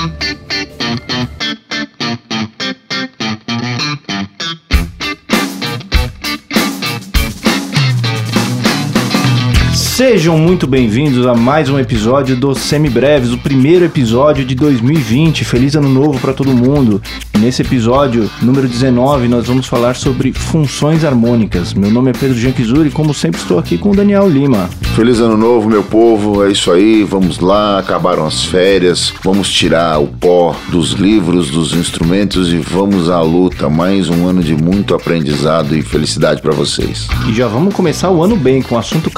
Thank you. Sejam muito bem-vindos a mais um episódio do Semibreves, o primeiro episódio de 2020. Feliz ano novo para todo mundo. Nesse episódio número 19, nós vamos falar sobre funções harmônicas. Meu nome é Pedro Janquizuri e como sempre estou aqui com o Daniel Lima. Feliz ano novo, meu povo. É isso aí. Vamos lá, acabaram as férias. Vamos tirar o pó dos livros, dos instrumentos e vamos à luta. Mais um ano de muito aprendizado e felicidade para vocês. E já vamos começar o ano bem com um assunto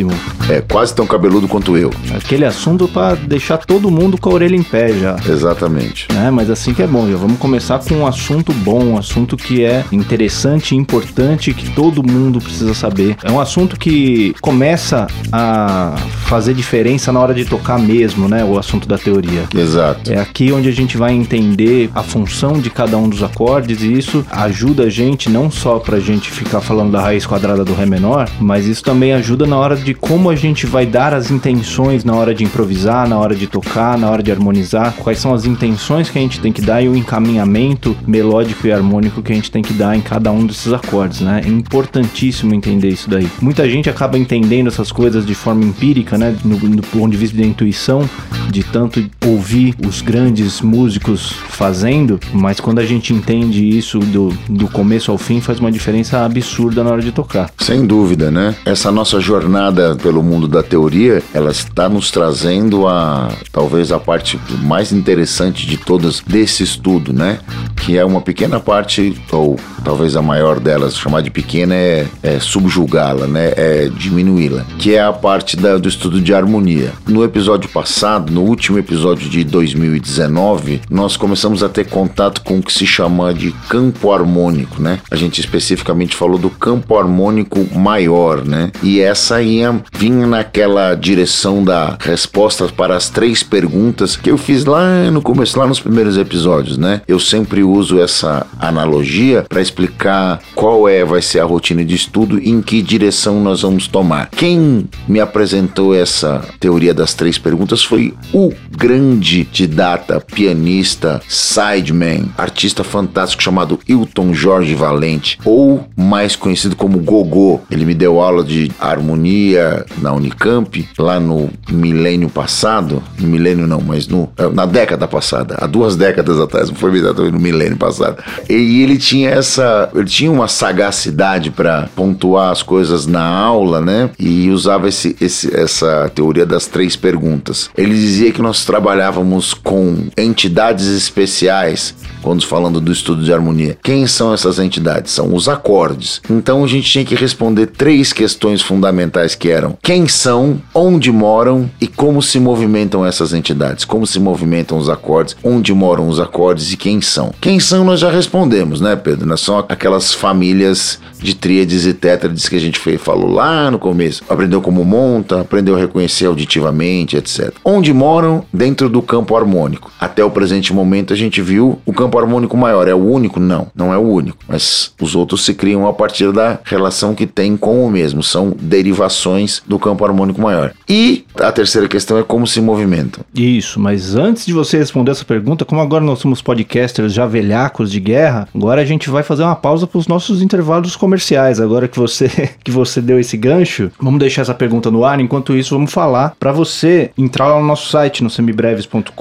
cabeludíssimo é, quase tão cabeludo quanto eu. Aquele assunto para deixar todo mundo com a orelha em pé já. Exatamente. É, mas assim que é bom. Já vamos começar com um assunto bom, um assunto que é interessante, importante, que todo mundo precisa saber. É um assunto que começa a fazer diferença na hora de tocar mesmo, né? O assunto da teoria. Exato. É aqui onde a gente vai entender a função de cada um dos acordes e isso ajuda a gente não só pra gente ficar falando da raiz quadrada do Ré menor, mas isso também ajuda na hora de como a gente vai dar as intenções na hora de improvisar, na hora de tocar, na hora de harmonizar, quais são as intenções que a gente tem que dar e o encaminhamento melódico e harmônico que a gente tem que dar em cada um desses acordes, né? É importantíssimo entender isso daí. Muita gente acaba entendendo essas coisas de forma empírica, né? No, no ponto de vista da intuição, de tanto ouvir os grandes músicos fazendo, mas quando a gente entende isso do, do começo ao fim, faz uma diferença absurda na hora de tocar. Sem dúvida, né? Essa nossa jornada pelo mundo da teoria, ela está nos trazendo a talvez a parte mais interessante de todas desse estudo, né? Que é uma pequena parte, ou talvez a maior delas, chamar de pequena é, é subjugá-la, né? É diminuí-la, que é a parte da, do estudo de harmonia. No episódio passado, no último episódio de 2019, nós começamos a ter contato com o que se chama de campo harmônico, né? A gente especificamente falou do campo harmônico maior, né? E essa aí vinha, naquela direção da resposta para as três perguntas que eu fiz lá no começo, lá nos primeiros episódios, né? Eu sempre uso essa analogia para explicar qual é vai ser a rotina de estudo e em que direção nós vamos tomar. Quem me apresentou essa teoria das três perguntas foi o grande didata, pianista, sideman, artista fantástico chamado Hilton Jorge Valente, ou mais conhecido como Gogô. Ele me deu aula de harmonia na Unicamp, lá no milênio passado, no milênio não, mas no, é, na década passada, há duas décadas atrás, não foi exatamente no milênio passado. E ele tinha essa, ele tinha uma sagacidade para pontuar as coisas na aula, né? E usava esse, esse, essa teoria das três perguntas. Ele dizia que nós trabalhávamos com entidades especiais quando falando do estudo de harmonia. Quem são essas entidades? São os acordes. Então a gente tinha que responder três questões fundamentais que eram: quem são, onde moram e como se movimentam essas entidades, como se movimentam os acordes, onde moram os acordes e quem são. Quem são nós já respondemos, né, Pedro? São aquelas famílias de tríades e tétrades que a gente falou lá no começo. Aprendeu como monta, aprendeu a reconhecer auditivamente, etc. Onde moram dentro do campo harmônico. Até o presente momento a gente viu o campo harmônico maior. É o único? Não, não é o único. Mas os outros se criam a partir da relação que tem com o mesmo. São derivações do campo harmônico maior. E a terceira questão é como se movimentam. Isso, mas antes de você responder essa pergunta, como agora nós somos podcasters já velhacos de guerra, agora a gente vai fazer uma pausa para os nossos intervalos comerciais comerciais. Agora que você que você deu esse gancho, vamos deixar essa pergunta no ar. Enquanto isso, vamos falar para você entrar lá no nosso site no semibreves.com.br,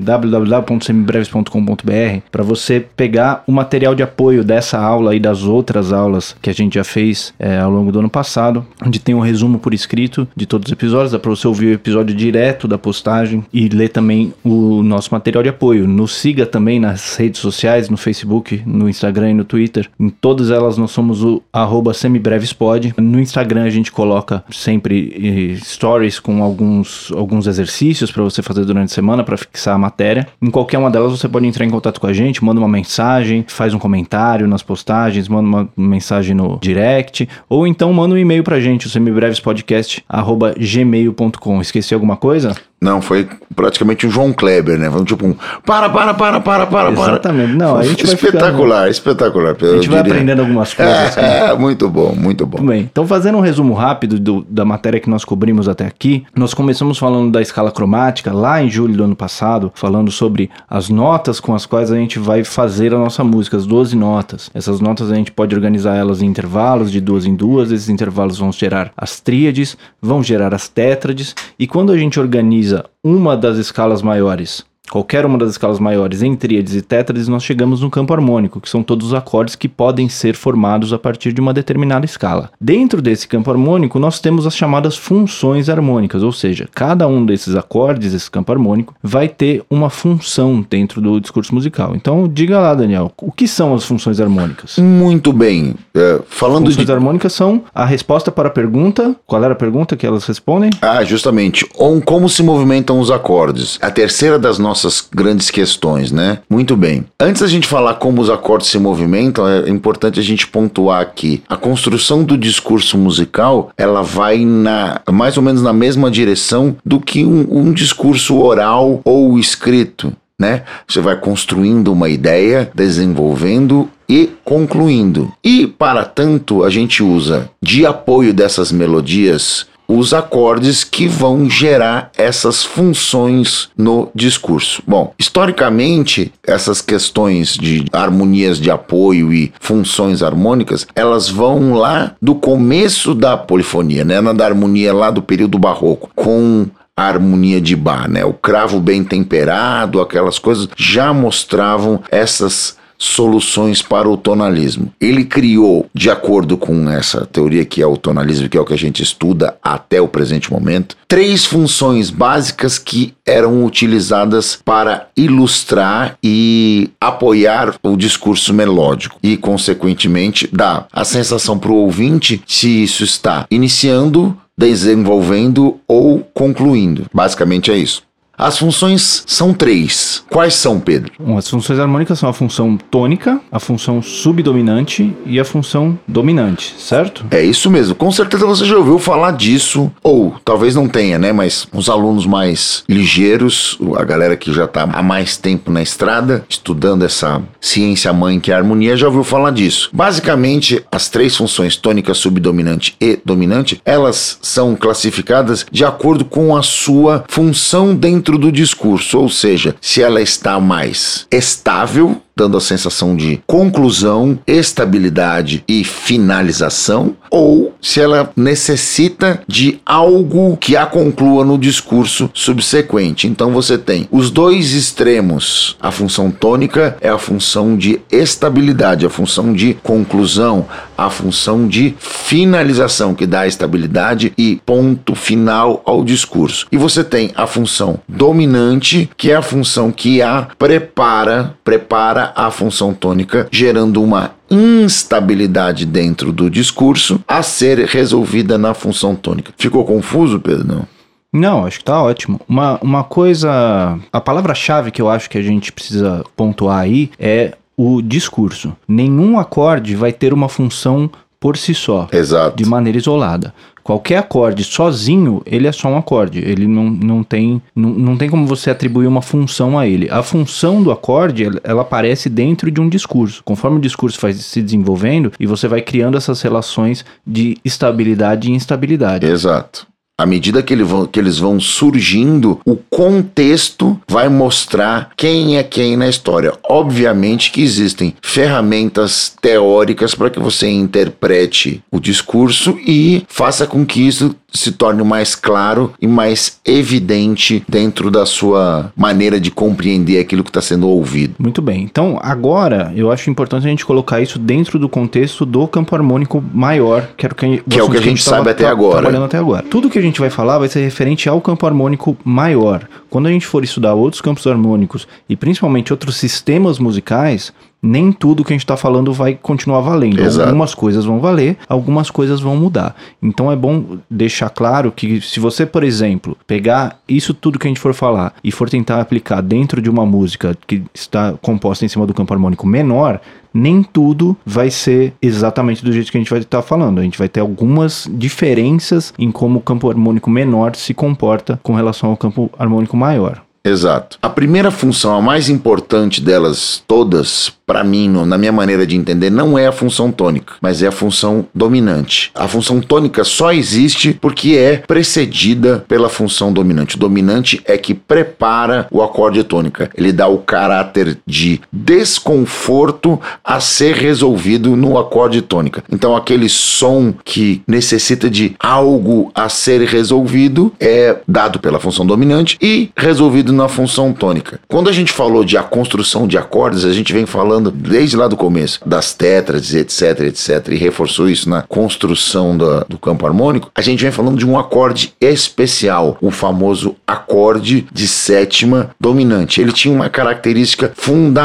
www.semibreves.com.br, para você pegar o material de apoio dessa aula e das outras aulas que a gente já fez é, ao longo do ano passado, onde tem um resumo por escrito de todos os episódios, dá para você ouvir o episódio direto da postagem e ler também o nosso material de apoio. Nos siga também nas redes sociais, no Facebook, no Instagram e no Twitter. Em todas elas nós somos o arroba semibrevespod. No Instagram a gente coloca sempre stories com alguns, alguns exercícios para você fazer durante a semana para fixar a matéria. Em qualquer uma delas você pode entrar em contato com a gente, manda uma mensagem, faz um comentário nas postagens, manda uma mensagem no direct, ou então manda um e-mail pra gente, o semibrevespodcast arroba gmail.com. Esqueci alguma coisa? Não, foi praticamente um João Kleber, né? Foi tipo um para, para, para, para, para, Exatamente. Não, a gente espetacular, ficando... espetacular. A gente vai aprendendo algumas coisas. É, é, muito bom, muito bom. Muito bem. Então, fazendo um resumo rápido do, da matéria que nós cobrimos até aqui, nós começamos falando da escala cromática lá em julho do ano passado, falando sobre as notas com as quais a gente vai fazer a nossa música, as 12 notas. Essas notas a gente pode organizar elas em intervalos, de duas em duas, esses intervalos vão gerar as tríades, vão gerar as tétrades, e quando a gente organiza uma das escalas maiores qualquer uma das escalas maiores em tríades e tétrades, nós chegamos no campo harmônico, que são todos os acordes que podem ser formados a partir de uma determinada escala. Dentro desse campo harmônico, nós temos as chamadas funções harmônicas, ou seja, cada um desses acordes, esse campo harmônico, vai ter uma função dentro do discurso musical. Então, diga lá, Daniel, o que são as funções harmônicas? Muito bem. É, falando funções de... harmônicas são a resposta para a pergunta. Qual era a pergunta que elas respondem? Ah, justamente. Ou como se movimentam os acordes. A terceira das nossas nossas grandes questões, né? Muito bem. Antes da gente falar como os acordes se movimentam, é importante a gente pontuar aqui. A construção do discurso musical, ela vai na mais ou menos na mesma direção do que um, um discurso oral ou escrito. Né? Você vai construindo uma ideia, desenvolvendo e concluindo. E para tanto, a gente usa de apoio dessas melodias os acordes que vão gerar essas funções no discurso. Bom, historicamente, essas questões de harmonias de apoio e funções harmônicas, elas vão lá do começo da polifonia, né, na da harmonia lá do período barroco, com a harmonia de Bach, né? O cravo bem temperado, aquelas coisas já mostravam essas soluções para o tonalismo. Ele criou, de acordo com essa teoria que é o tonalismo, que é o que a gente estuda até o presente momento, três funções básicas que eram utilizadas para ilustrar e apoiar o discurso melódico e, consequentemente, dar a sensação para o ouvinte se isso está iniciando, desenvolvendo ou concluindo. Basicamente é isso. As funções são três. Quais são, Pedro? Bom, as funções harmônicas são a função tônica, a função subdominante e a função dominante, certo? É isso mesmo. Com certeza você já ouviu falar disso, ou talvez não tenha, né? Mas os alunos mais ligeiros, a galera que já está há mais tempo na estrada, estudando essa ciência mãe que é a harmonia, já ouviu falar disso. Basicamente, as três funções tônica, subdominante e dominante, elas são classificadas de acordo com a sua função dentro do discurso, ou seja, se ela está mais estável, dando a sensação de conclusão, estabilidade e finalização, ou se ela necessita de algo que a conclua no discurso subsequente. Então você tem os dois extremos. A função tônica é a função de estabilidade, a função de conclusão, a função de finalização, que dá estabilidade e ponto final ao discurso. E você tem a função dominante, que é a função que a prepara, prepara a função tônica, gerando uma instabilidade dentro do discurso a ser resolvida na função tônica. Ficou confuso, Pedro? Não. Não, acho que tá ótimo. Uma, uma coisa. A palavra-chave que eu acho que a gente precisa pontuar aí é o discurso. Nenhum acorde vai ter uma função por si só. Exato. De maneira isolada. Qualquer acorde sozinho, ele é só um acorde. Ele não, não, tem, não, não tem como você atribuir uma função a ele. A função do acorde, ela, aparece dentro de um discurso. Conforme o discurso vai se desenvolvendo, e você vai criando essas relações de estabilidade e instabilidade. Exato. À medida que, eles vão surgindo, o contexto vai mostrar quem é quem na história. Obviamente que existem ferramentas teóricas para que você interprete o discurso e faça com que isso se torne mais claro e mais evidente dentro da sua maneira de compreender aquilo que está sendo ouvido. Muito bem. Então, agora, eu acho importante a gente colocar isso dentro do contexto do campo harmônico maior, que, era o que, que é o que a gente, gente sabe até agora. Trabalhando até agora. Tudo que a gente vai falar vai ser referente ao campo harmônico maior. Quando a gente for estudar outros campos harmônicos e principalmente outros sistemas musicais, nem tudo que a gente está falando vai continuar valendo. Exato. Algumas coisas vão valer, algumas coisas vão mudar. Então é bom deixar claro que se você, por exemplo, pegar isso tudo que a gente for falar e for tentar aplicar dentro de uma música que está composta em cima do campo harmônico menor, nem tudo vai ser exatamente do jeito que a gente vai estar falando. A gente vai ter algumas diferenças em como o campo harmônico menor se comporta com relação ao campo harmônico maior. Exato. A primeira função, a mais importante delas todas, para mim, na minha maneira de entender, não é a função tônica, mas é a função dominante. A função tônica só existe porque é precedida pela função dominante. O dominante é que prepara o acorde tônica. Ele dá o caráter de desconforto a ser resolvido no acorde tônica. Então, aquele som que necessita de algo a ser resolvido é dado pela função dominante e resolvido na função tônica. Quando a gente falou de a construção de acordes, a gente vem falando desde lá do começo das tétrades, etc, etc, e reforçou isso na construção da- do campo harmônico. A gente vem falando de um acorde especial, o famoso acorde de sétima dominante. Ele tinha uma característica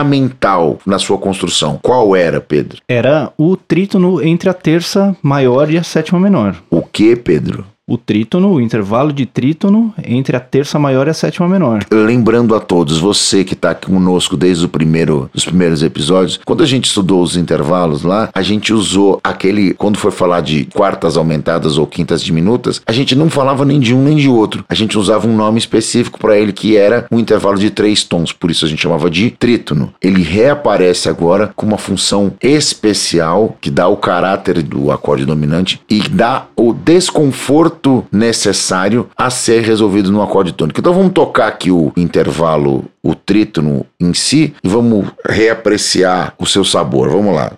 fundamental na sua construção. Qual era, Pedro? Era o trítono entre a terça maior e a sétima menor. O que, Pedro? O trítono, o intervalo de trítono entre a terça maior e a sétima menor. Lembrando a todos, você que está conosco desde o primeiro, os primeiros episódios, quando a gente estudou os intervalos lá, a gente usou aquele, quando foi falar de quartas aumentadas ou quintas diminutas, a gente não falava nem de um nem de outro. A gente usava um nome específico para ele que era um intervalo de três tons, por isso a gente chamava de trítono. Ele reaparece agora com uma função especial que dá o caráter do acorde dominante e dá o desconforto necessário a ser resolvido no acorde tônico. Então vamos tocar aqui o intervalo, o trítono em si e vamos reapreciar o seu sabor. Vamos lá.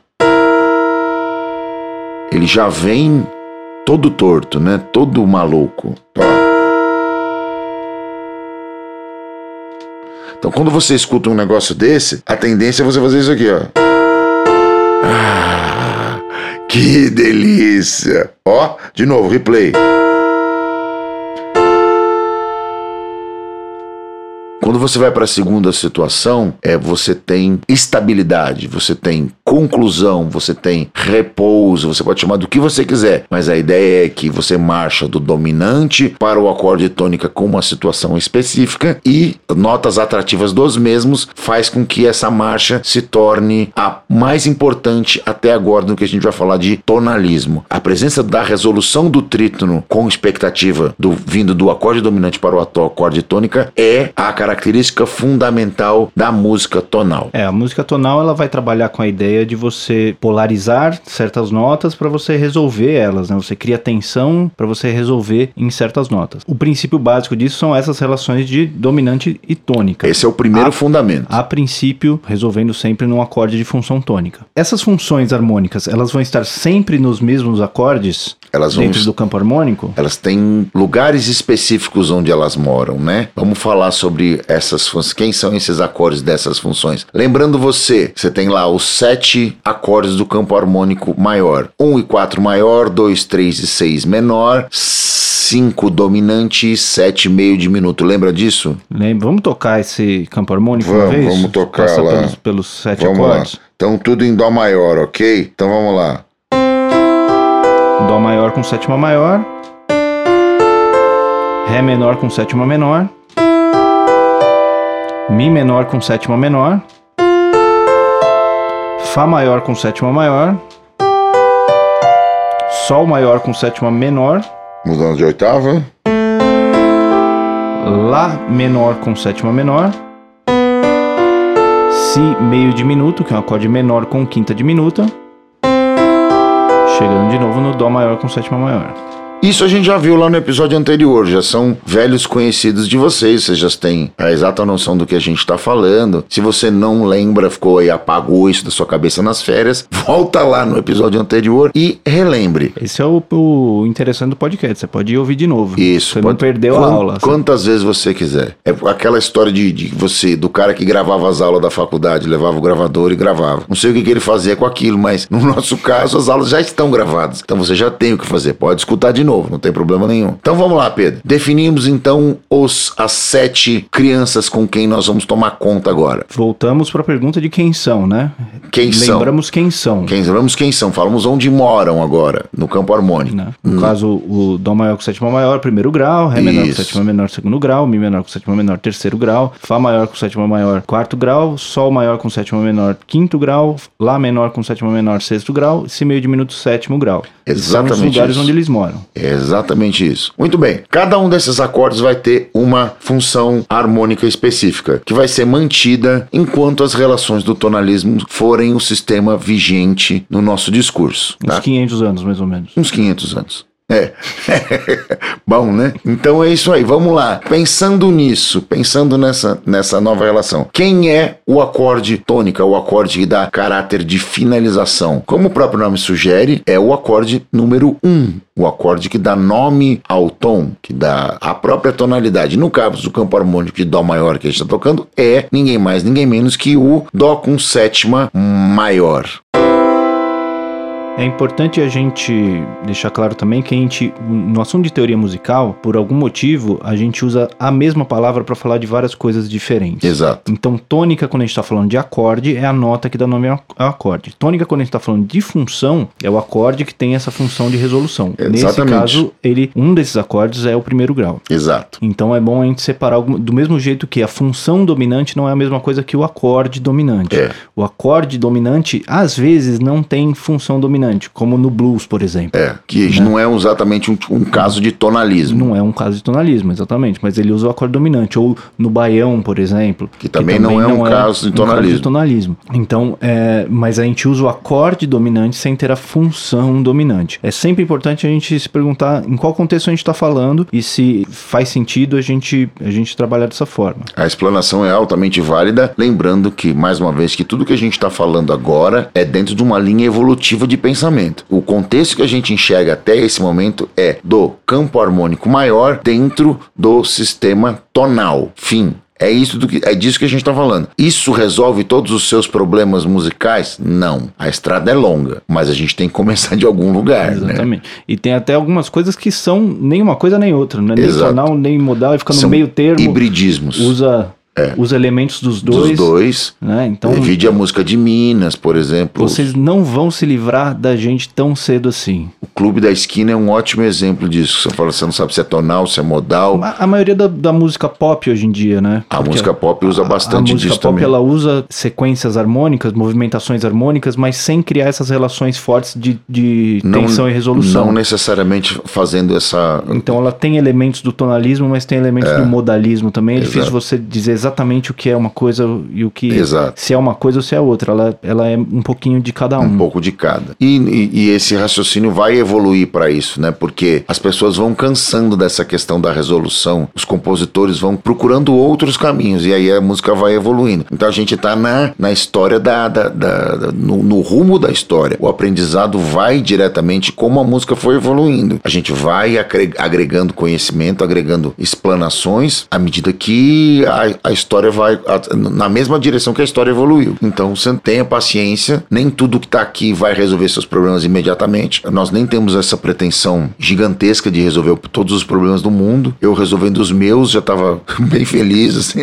Ele já vem todo torto, né? Todo maluco. Ó. Então quando você escuta um negócio desse, a tendência é você fazer isso aqui, ó. Ah, que delícia! Ó, de novo, replay. Quando você vai para a segunda situação, é você tem estabilidade, você tem conclusão, você tem repouso, você pode chamar do que você quiser, mas a ideia é que você marcha do dominante para o acorde tônica com uma situação específica e notas atrativas dos mesmos faz com que essa marcha se torne a mais importante até agora no que a gente vai falar de tonalismo. A presença da resolução do trítono com expectativa do vindo do acorde dominante para o acorde tônica é a característica fundamental da música tonal. É, a música tonal ela vai trabalhar com a ideia de você polarizar certas notas para você resolver elas, né? Você cria tensão para você resolver em certas notas. O princípio básico disso são essas relações de dominante e tônica. Esse é o primeiro A- fundamento. A princípio, resolvendo sempre num acorde de função tônica. Essas funções harmônicas, elas vão estar sempre nos mesmos acordes Elas vão dentro do campo harmônico? Elas têm lugares específicos onde elas moram, né? Vamos falar sobre essas funções. Quem são esses acordes dessas funções? Lembrando você, você tem lá os sete acordes do campo harmônico maior: 1 e 4 maior, 2, 3 e 6 menor, 5 dominante e 7 meio diminuto. Lembra disso? Lembra? Vamos tocar esse campo harmônico uma Vamos, vez? vamos tocar Passa lá. Pelos, pelos sete Vamos acordes. lá. Então tudo em Dó maior, ok? Então vamos lá. Dó maior com sétima maior. Ré menor com sétima menor. Mi menor com sétima menor. Fá maior com sétima maior. Sol maior com sétima menor. Mudando de oitava. Lá menor com sétima menor. Si meio diminuto, que é um acorde menor com quinta diminuta. Chegando de novo no Dó maior com sétima maior. Isso a gente já viu lá no episódio anterior, já são velhos conhecidos de vocês, vocês já têm a exata noção do que a gente está falando. Se você não lembra, ficou aí, apagou isso da sua cabeça nas férias, volta lá no episódio anterior e relembre. Esse é o, o interessante do podcast. Você pode ir ouvir de novo. Isso, Você pode- não perdeu quan- a aula. Quantas vezes você quiser. É aquela história de, de você, do cara que gravava as aulas da faculdade, levava o gravador e gravava. Não sei o que, que ele fazia com aquilo, mas no nosso caso as aulas já estão gravadas. Então você já tem o que fazer. Pode escutar de novo. Novo, não tem problema nenhum. Então vamos lá, Pedro. Definimos então os as sete crianças com quem nós vamos tomar conta agora. Voltamos para a pergunta de quem são, né? Quem são? Lembramos quem são. Quem, lembramos quem são, falamos onde moram agora, no campo harmônico. Né? No caso, o Dó maior com sétima maior, primeiro grau, Ré menor com Isso. sétima menor, segundo grau, Mi menor com sétima menor, terceiro grau, Fá maior com sétima maior, quarto grau, Sol maior com sétima menor, quinto grau, Lá menor com sétima menor, sexto grau, Si meio diminuto, sétimo grau. São os Exatamente lugares isso. onde eles moram. É exatamente isso. Muito bem. Cada um desses acordes vai ter uma função harmônica específica, que vai ser mantida enquanto as relações do tonalismo forem o sistema vigente no nosso discurso. Uns Tá? 500 anos, mais ou menos. Uns 500 anos. É. Bom, né? Então é isso aí. Vamos lá. Pensando nisso, pensando nessa, nessa nova relação. Quem é o acorde tônica, o acorde que dá caráter de finalização? Como o próprio nome sugere, é o acorde número 1. Um, o acorde que dá nome ao tom, que dá a própria tonalidade. No caso do campo harmônico de Dó maior que a gente está tocando, é ninguém mais, ninguém menos que o Dó com sétima maior. É importante a gente deixar claro também que a gente, no assunto de teoria musical, por algum motivo, a gente usa a mesma palavra para falar de várias coisas diferentes. Exato. Então, tônica, quando a gente está falando de acorde, é a nota que dá nome ao acorde. Tônica, quando a gente está falando de função, é o acorde que tem essa função de resolução. Nesse Exatamente. caso, ele, um desses acordes é o primeiro grau. Exato. Então é bom a gente separar do mesmo jeito que a função dominante não é a mesma coisa que o acorde dominante. É. O acorde dominante, às vezes, não tem função dominante, como no blues, por exemplo. É, que não é exatamente um, um caso de tonalismo. Não é um caso de tonalismo, exatamente, mas ele usa o acorde dominante. Ou no baião, por exemplo. Que também não é um caso de tonalismo. tonalismo. Então, é, mas a gente usa o acorde dominante sem ter a função dominante. É sempre importante a gente se perguntar em qual contexto a gente está falando e se faz sentido a gente, a gente trabalhar dessa forma. A explanação é altamente válida, lembrando que, mais uma vez, que tudo que a gente está falando agora é dentro de uma linha evolutiva de pensamento. O contexto que a gente enxerga até esse momento é do campo harmônico maior dentro do sistema tonal. Fim. É isso do que é disso que a gente está falando. Isso resolve todos os seus problemas musicais? Não. A estrada é longa, mas a gente tem que começar de algum lugar, né? Exatamente. E tem até algumas coisas que são nem uma coisa nem outra, né? Nem Exato. tonal, nem modal, e fica no São meio termo. hibridismos Usa É. os elementos dos dois. dos dois. Né? Então, Divide a música de Minas, por exemplo. vocês não vão se livrar da gente tão cedo assim. O Clube da Esquina é um ótimo exemplo disso. Você fala, você não sabe se é tonal, se é modal. A, a maioria da, da música pop hoje em dia, né? A Porque música pop usa bastante a música disso pop também. ela usa sequências harmônicas, movimentações harmônicas, mas sem criar essas relações fortes de, de tensão e resolução. Não necessariamente fazendo essa. Então ela tem elementos do tonalismo, mas tem elementos do modalismo também. É difícil Exato. você dizer exatamente o que é uma coisa e o que Exato. se é uma coisa ou se é outra. Ela, ela é um pouquinho de cada um. Um pouco de cada. E, e- e esse raciocínio vai evoluir para isso, né? Porque as pessoas vão cansando dessa questão da resolução, os compositores vão procurando outros caminhos, e aí a música vai evoluindo. Então a gente tá na, na história da. da- da- da- no, no rumo da história. O aprendizado vai diretamente como a música foi evoluindo. A gente vai agregando conhecimento, agregando explanações à medida que a, a história vai a- na mesma direção que a história evoluiu. Então você tenha paciência, nem tudo que tá aqui vai resolver seus problemas imediatamente. Nós nem temos essa pretensão gigantesca de resolver todos os problemas do mundo. Eu resolvendo os meus já estava bem feliz, assim.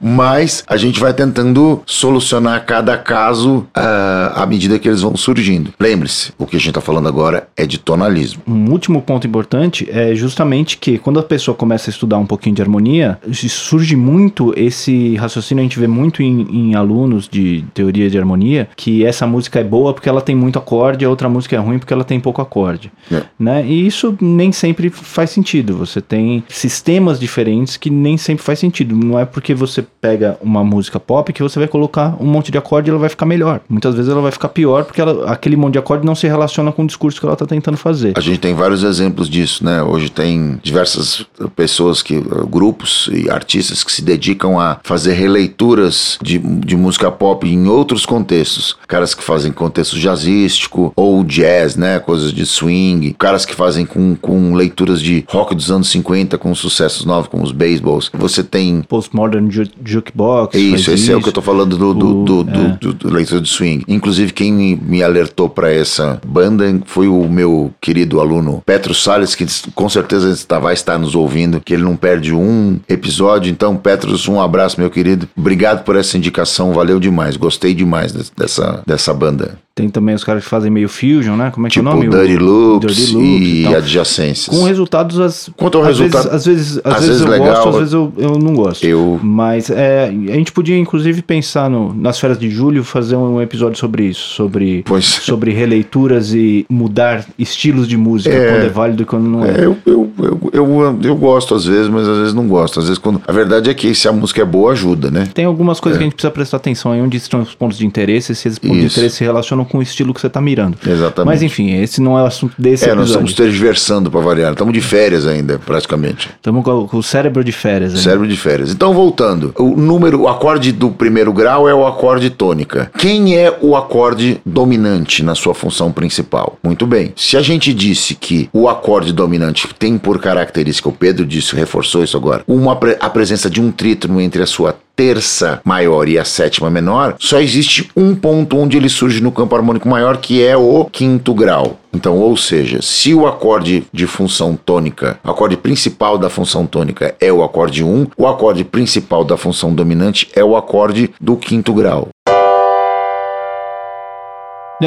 Mas a gente vai tentando solucionar cada caso ah, à medida que eles vão surgindo. Lembre-se, o que a gente está falando agora é de tonalismo. Um último ponto importante é justamente que quando a pessoa começa a estudar um pouquinho de harmonia, surge muito esse raciocínio, a gente vê muito em, em alunos de teoria de harmonia, que essa música é boa porque ela tem muito acorde, a outra música é ruim porque ela tem pouco acorde. É. Né? E isso nem sempre faz sentido. Você tem sistemas diferentes que nem sempre faz sentido. Não é porque você pega uma música pop que você vai colocar um monte de acorde e ela vai ficar melhor. Muitas vezes ela vai ficar pior porque ela- aquele monte de acorde não se relaciona com o discurso que ela está tentando fazer. A gente tem vários exemplos disso, né? Hoje tem diversas pessoas que, uh, grupos e artistas que se dedicam a fazer releituras de, de música pop em outros contextos. Caras que fazem contexto jazzístico ou jazz, né? Coisas de swing. Caras que fazem com, com leituras de rock dos anos 50 com sucessos novos, como os baseballs. Você tem Postmodern Ju Jukebox. Isso, esse isso. é o que eu tô falando do, do, do, é. do- do leitor de swing. Inclusive, quem me, alertou para essa banda foi o meu querido aluno Petro Salles, que com certeza está, vai estar nos ouvindo, que ele não perde um episódio. Então, Petros, um abraço, meu querido. Obrigado por essa indicação, valeu demais. Gostei demais des- dessa, dessa banda. Tem também os caras que fazem meio fusion, né? Como é que Tipo é o nome? Dirty Loops, Dirty Loops e, e adjacências. Com resultados, às, Quanto ao às resultado, vezes, às vezes, às às vezes vezes eu legal, gosto, às vezes eu, eu não gosto. Eu- Mas é, a gente podia, inclusive, pensar no, nas férias de julho, fazer um episódio sobre isso, sobre, Pois. sobre releituras e mudar estilos de música, É. quando é válido e quando não é. É, eu, eu, eu, eu, eu gosto às vezes, mas às vezes não gosto. Às vezes quando. A verdade é que se a música é boa, ajuda, né? Tem algumas É. coisas que a gente precisa prestar atenção aí, onde estão os pontos de interesse, se esses pontos de Isso. interesse se relacionam com o estilo que você está mirando. Exatamente. Mas enfim, esse não é o assunto desse É, nós episódio. estamos tergiversando para variar. Estamos de férias ainda, praticamente. Estamos com, com o cérebro de férias. né? Cérebro de férias. Então, voltando. O número, o acorde do primeiro grau é o acorde tônica. Quem é o acorde dominante na sua função principal? Muito bem. Se a gente disse que o acorde dominante tem por característica, o Pedro disse, reforçou isso agora, uma, a presença de um trítono entre a sua terça maior e a sétima menor, só existe um ponto onde ele surge no campo harmônico maior, que é o quinto grau. Então, ou seja, se o acorde de função tônica, o acorde principal da função tônica é o acorde 1, o acorde principal da função dominante é o acorde do quinto grau.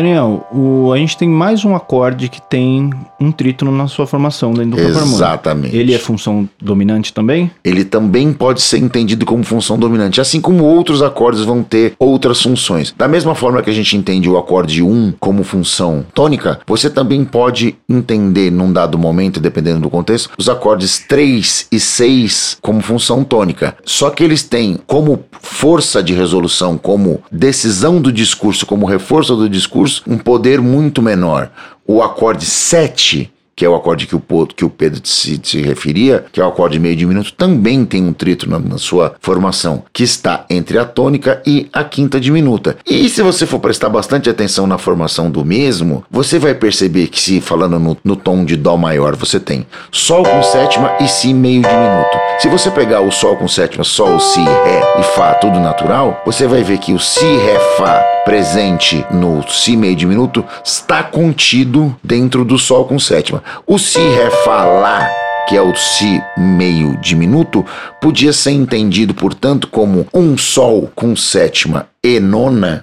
Daniel, o- a gente tem mais um acorde que tem um trítono na sua formação dentro do campo. Exatamente. Ele é função dominante também? ele também pode ser entendido como função dominante, assim como outros acordes vão ter outras funções. Da mesma forma que a gente entende o acorde 1 como função tônica, você também pode entender num dado momento, dependendo do contexto, os acordes 3 e 6 como função tônica. Só que eles têm como força de resolução, como decisão do discurso, como reforço do discurso, um poder muito menor. O acorde 7 que é o acorde que o, que o Pedro se, se referia, que é o acorde meio diminuto, também tem um trítono na, na sua formação, que está entre a tônica e a quinta diminuta. E se você for prestar bastante atenção na formação do mesmo, você vai perceber que se falando no, no tom de Dó maior, você tem Sol com sétima e Si meio diminuto. Se você pegar o Sol com sétima, Sol, Si, Ré e Fá, tudo natural, você vai ver que o Si, Ré, Fá presente no Si meio diminuto está contido dentro do Sol com sétima. O Si, Fá, Lá que é o Si meio diminuto, podia ser entendido, portanto, como um Sol com sétima e nona,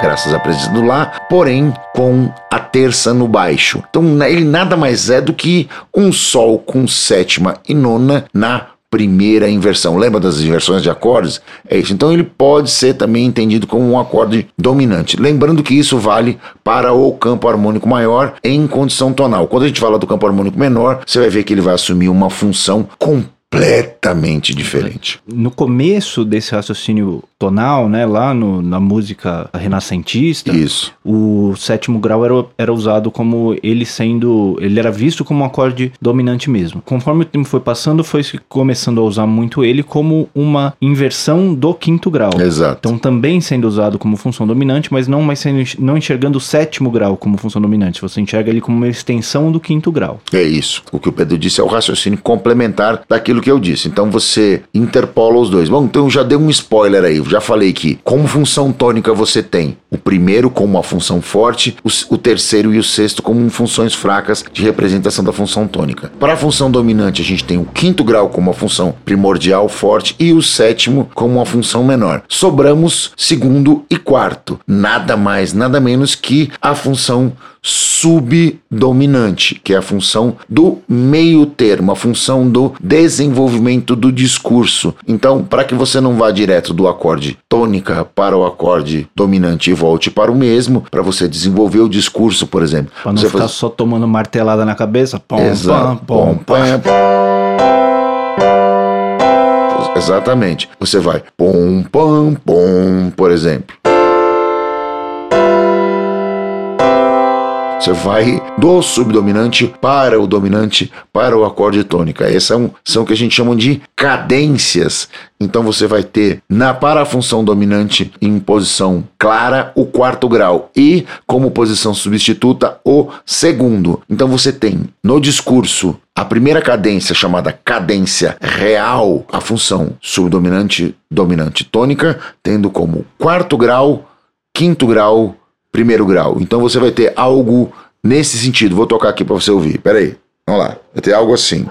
graças à presença do Lá, porém com a terça no baixo. Então ele nada mais é do que um Sol com sétima e nona na primeira inversão. Lembra das inversões de acordes? É isso. Então ele pode ser também entendido como um acorde dominante. Lembrando que isso vale para o campo harmônico maior em condição tonal. Quando a gente fala do campo harmônico menor, você vai ver que ele vai assumir uma função completamente diferente. No começo desse raciocínio tonal, né, lá no- na música renascentista, Isso. o sétimo grau era, era usado como ele sendo. Ele era visto como um acorde dominante mesmo. Conforme o tempo foi passando, foi começando a usar muito ele como uma inversão do quinto grau. Exato. Então também sendo usado como função dominante, mas não mais sendo, não enxergando o sétimo grau como função dominante. Você enxerga ele como uma extensão do quinto grau. É isso. O que o Pedro disse é o raciocínio complementar daquilo que eu disse. Então você interpola os dois. Bom, então eu já dei um spoiler aí. Já falei que como função tônica você tem o primeiro como uma função forte, o, o terceiro e o sexto como funções fracas de representação da função tônica. Para a função dominante, a gente tem o quinto grau como uma função primordial forte e o sétimo como uma função menor. Sobramos segundo e quarto. Nada mais, nada menos que a função subdominante, que é a função do meio termo, a função do desenvolvimento do discurso. Então, para que você não vá direto do acorde tônica para o acorde dominante e volte para o mesmo, para você desenvolver o discurso, por exemplo. Pra não você ficar faz- só tomando martelada na cabeça. Pom, Exato. pom, pom, pom. Exatamente. Você vai pom, pam, pom, por exemplo. Você vai do subdominante para o dominante, para o acorde tônica. Essas são, são o que a gente chama de cadências. Então você vai ter na para a função dominante em posição clara o quarto grau e como posição substituta o segundo. Então você tem no discurso a primeira cadência chamada cadência real, a função subdominante dominante tônica, tendo como quarto grau, quinto grau, primeiro grau. Então você vai ter algo nesse sentido. Vou tocar aqui para você ouvir. Pera aí. Vamos lá. Vai ter algo assim.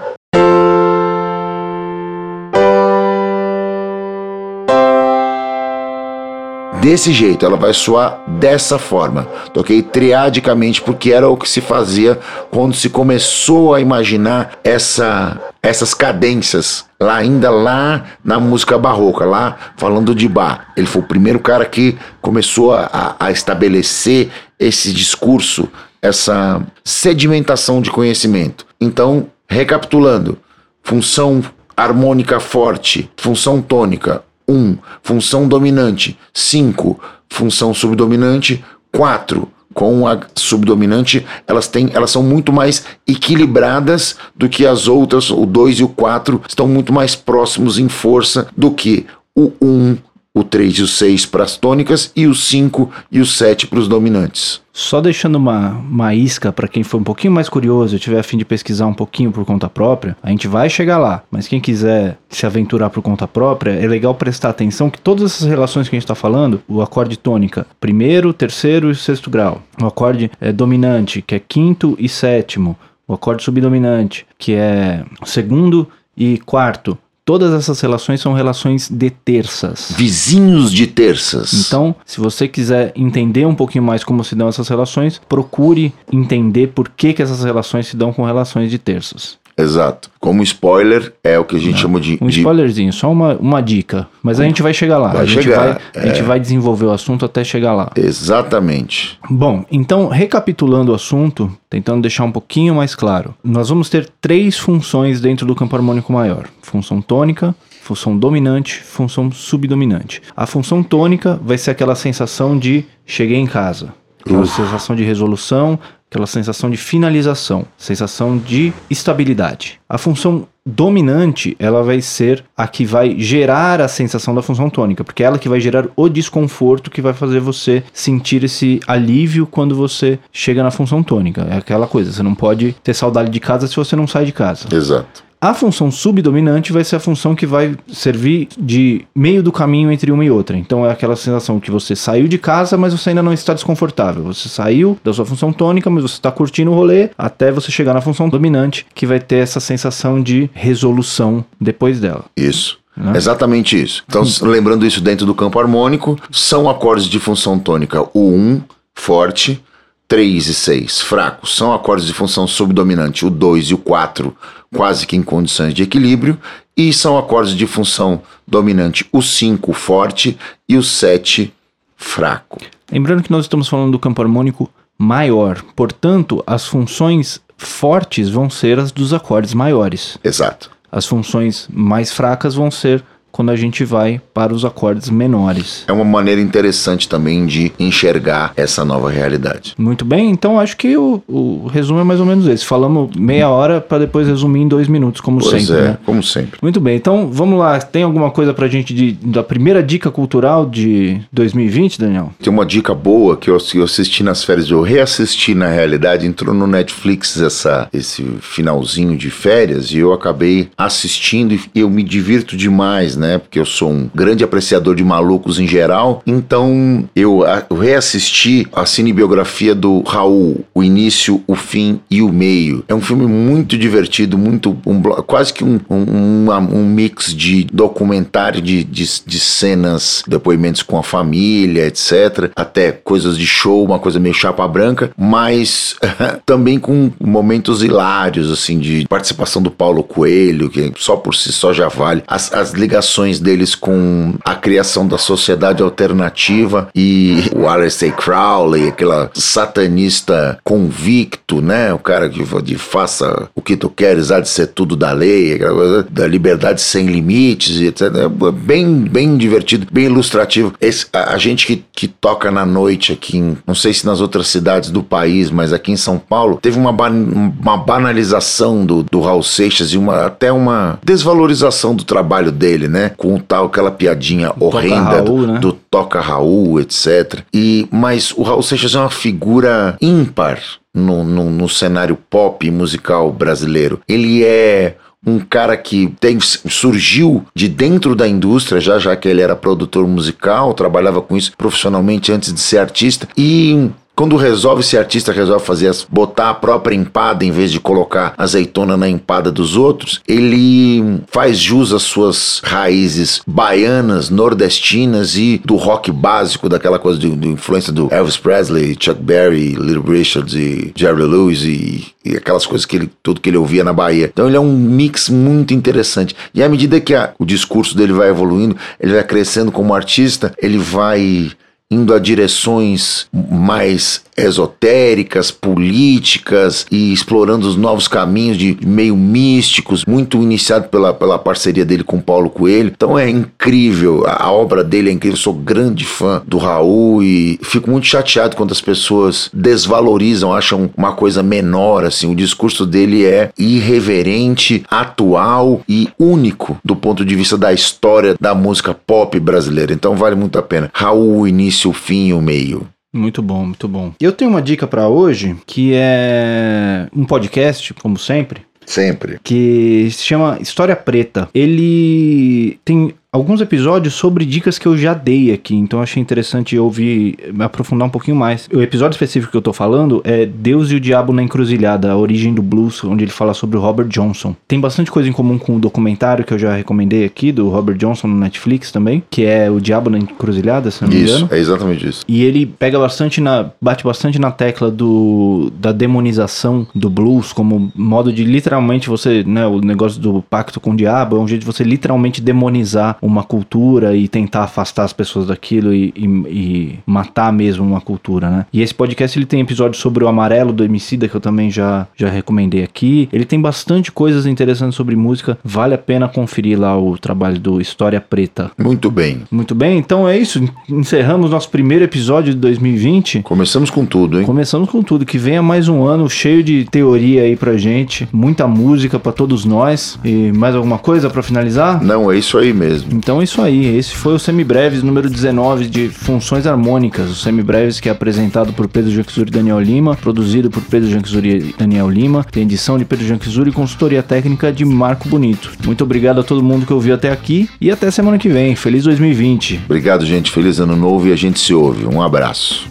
Desse jeito, ela vai soar dessa forma. Toquei triadicamente porque era o que se fazia quando se começou a imaginar essa, essas cadências lá ainda lá na música barroca, lá falando de Bach. Ele foi o primeiro cara que começou a, a estabelecer esse discurso, essa sedimentação de conhecimento. Então, recapitulando, função harmônica forte, função tônica, 1. Função dominante. 5. Função subdominante. 4. Com a subdominante, elas, têm, elas são muito mais equilibradas do que as outras. O 2 e o 4 estão muito mais próximos em força do que o 1, um, o 3 e o 6 para as tônicas e o 5 e o 7 para os dominantes. Só deixando uma, uma isca para quem for um pouquinho mais curioso e tiver a fim de pesquisar um pouquinho por conta própria, a gente vai chegar lá. Mas quem quiser se aventurar por conta própria, é legal prestar atenção que todas essas relações que a gente está falando, o acorde tônica, primeiro, terceiro e sexto grau, o acorde é, dominante, que é quinto e sétimo, o acorde subdominante, que é segundo e quarto, Todas essas relações são relações de terças. Vizinhos de terças. Então, se você quiser entender um pouquinho mais como se dão essas relações, procure entender por que, que essas relações se dão com relações de terças. Exato. Como spoiler, é o que a gente chama de. Um de... spoilerzinho, só uma, uma dica. Mas a gente vai chegar lá. Vai a gente chegar, Vai, é... A gente vai desenvolver o assunto até chegar lá. Exatamente. Bom, então, recapitulando o assunto, tentando deixar um pouquinho mais claro, nós vamos ter três funções dentro do campo harmônico maior: função tônica, função dominante, função subdominante. A função tônica vai ser aquela sensação de cheguei em casa. Aquela sensação de resolução, aquela sensação de finalização, sensação de estabilidade. A função dominante, ela vai ser a que vai gerar a sensação da função tônica, porque é ela que vai gerar o desconforto que vai fazer você sentir esse alívio quando você chega na função tônica. É aquela coisa, você não pode ter saudade de casa se você não sai de casa. Exato. A função subdominante vai ser a função que vai servir de meio do caminho entre uma e outra. Então é aquela sensação que você saiu de casa, mas você ainda não está desconfortável. Você saiu da sua função tônica, mas você está curtindo o rolê até você chegar na função dominante, que vai ter essa sensação de resolução depois dela. Isso. Né? Exatamente isso. Então, lembrando isso dentro do campo harmônico, são acordes de função tônica o 1, forte, 3 e 6, fracos. São acordes de função subdominante o 2 e o 4, quase que em condições de equilíbrio, e são acordes de função dominante o 5 forte e o 7 fraco. Lembrando que nós estamos falando do campo harmônico maior, portanto, as funções fortes vão ser as dos acordes maiores. Exato. As funções mais fracas vão ser quando a gente vai para os acordes menores. É uma maneira interessante também de enxergar essa nova realidade. Muito bem, então acho que o, o resumo é mais ou menos esse. Falamos meia hora para depois resumir em dois minutos, como pois sempre. É, né? como sempre. Muito bem, então vamos lá. Tem alguma coisa para a gente de, da primeira dica cultural de 2020, Daniel? Tem uma dica boa que eu, eu assisti nas férias, eu reassisti na realidade, entrou no Netflix essa, esse finalzinho de férias e eu acabei assistindo e eu me divirto demais, né? Né? Porque eu sou um grande apreciador de malucos em geral. Então eu, reassisti a cinebiografia do Raul, o início, o fim e o meio. É um filme muito divertido, muito um, quase que um, um, um, mix de documentário de, de, de cenas, depoimentos com a família, etc. Até coisas de show, uma coisa meio chapa branca, mas também com momentos hilários, assim, de participação do Paulo Coelho, que só por si só já vale. As, as ligações ligações deles com a criação da sociedade alternativa e o Aleister Crowley, aquela satanista convicto, né? O cara que de faça o que tu queres, há de ser tudo da lei, aquela coisa da liberdade sem limites, etc. É bem, bem divertido, bem ilustrativo. Esse, a, a, gente que, que toca na noite aqui, em, não sei se nas outras cidades do país, mas aqui em São Paulo, teve uma, ba uma banalização do, do Raul Seixas e uma, até uma desvalorização do trabalho dele, né? Com tal, aquela piadinha horrenda Raul, do, né? do Toca Raul, etc. E, mas o Raul Seixas é uma figura ímpar no, no, no cenário pop musical brasileiro. Ele é um cara que tem, surgiu de dentro da indústria, já já que ele era produtor musical, trabalhava com isso profissionalmente antes de ser artista, e quando resolve ser artista, resolve fazer as, botar a própria empada em vez de colocar azeitona na empada dos outros, ele faz jus às suas raízes baianas, nordestinas e do rock básico, daquela coisa de, de influência do Elvis Presley, Chuck Berry, Little Richard e Jerry Lewis e, e, aquelas coisas que ele tudo que ele ouvia na Bahia. Então ele é um mix muito interessante. E à medida que a, o discurso dele vai evoluindo, ele vai crescendo como artista, ele vai indo a direções mais esotéricas, políticas e explorando os novos caminhos de meio místicos, muito iniciado pela, pela parceria dele com Paulo Coelho. Então é incrível, a, obra dele é incrível, sou grande fã do Raul e fico muito chateado quando as pessoas desvalorizam, acham uma coisa menor, assim, o discurso dele é irreverente, atual e único do ponto de vista da história da música pop brasileira. Então vale muito a pena. Raul, o início, o fim e o meio. Muito bom, muito bom. Eu tenho uma dica para hoje que é um podcast, como sempre. Sempre. Que se chama História Preta. Ele tem alguns episódios sobre dicas que eu já dei aqui, então achei interessante ouvir, me aprofundar um pouquinho mais. O episódio específico que eu tô falando é Deus e o Diabo na Encruzilhada, a origem do blues, onde ele fala sobre o Robert Johnson. Tem bastante coisa em comum com o documentário que eu já recomendei aqui, do Robert Johnson no Netflix também, que é o Diabo na Encruzilhada, se não me engano. Isso, é exatamente isso. E ele pega bastante na, bate bastante na tecla do, da demonização do blues, como modo de literalmente você, né, o negócio do pacto com o diabo, é um jeito de você literalmente demonizar uma cultura e tentar afastar as pessoas daquilo e, e, e, matar mesmo uma cultura, né? E esse podcast ele tem episódios sobre o amarelo do Emicida que eu também já, já recomendei aqui. Ele tem bastante coisas interessantes sobre música. Vale a pena conferir lá o trabalho do História Preta. Muito bem. Muito bem. Então é isso. Encerramos nosso primeiro episódio de 2020. Começamos com tudo, hein? Começamos com tudo. Que venha mais um ano cheio de teoria aí pra gente. Muita música para todos nós. E mais alguma coisa para finalizar? Não, é isso aí mesmo. Então é isso aí. Esse foi o Semibreves número 19 de Funções Harmônicas. O Semibreves que é apresentado por Pedro Janquizuri e Daniel Lima, produzido por Pedro Janquizuri e Daniel Lima, tem edição de Pedro Janquizuri e consultoria técnica de Marco Bonito. Muito obrigado a todo mundo que ouviu até aqui e até semana que vem. Feliz 2020. Obrigado, gente. Feliz ano novo e a gente se ouve. Um abraço.